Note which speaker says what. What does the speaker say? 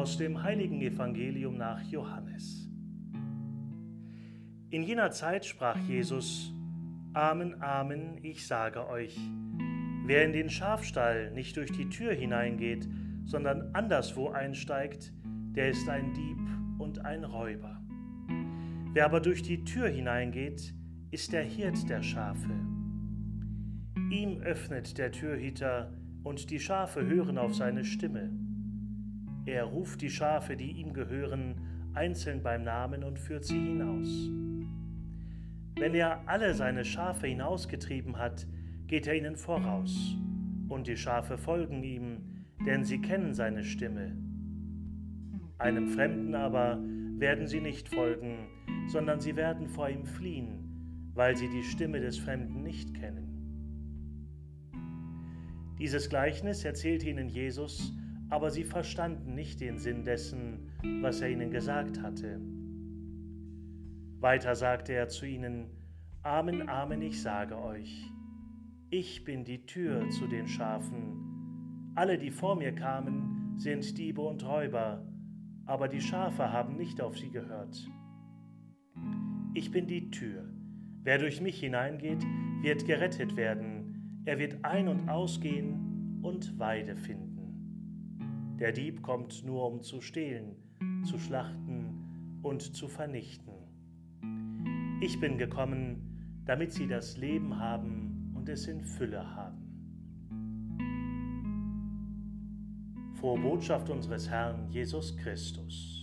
Speaker 1: Aus dem heiligen Evangelium nach Johannes. In jener Zeit sprach Jesus, Amen, Amen, ich sage euch, wer in den Schafstall nicht durch die Tür hineingeht, sondern anderswo einsteigt, der ist ein Dieb und ein Räuber. Wer aber durch die Tür hineingeht, ist der Hirt der Schafe. Ihm öffnet der Türhüter, und die Schafe hören auf seine Stimme. Er ruft die Schafe, die ihm gehören, einzeln beim Namen und führt sie hinaus. Wenn er alle seine Schafe hinausgetrieben hat, geht er ihnen voraus, und die Schafe folgen ihm, denn sie kennen seine Stimme. Einem Fremden aber werden sie nicht folgen, sondern sie werden vor ihm fliehen, weil sie die Stimme des Fremden nicht kennen. Dieses Gleichnis erzählte ihnen Jesus, aber sie verstanden nicht den Sinn dessen, was er ihnen gesagt hatte. Weiter sagte er zu ihnen, Amen, Amen, ich sage euch, ich bin die Tür zu den Schafen. Alle, die vor mir kamen, sind Diebe und Räuber, aber die Schafe haben nicht auf sie gehört. Ich bin die Tür. Wer durch mich hineingeht, wird gerettet werden. Er wird ein- und ausgehen und Weide finden. Der Dieb kommt nur, um zu stehlen, zu schlachten und zu vernichten. Ich bin gekommen, damit sie das Leben haben und es in Fülle haben. Frohe Botschaft unseres Herrn Jesus Christus.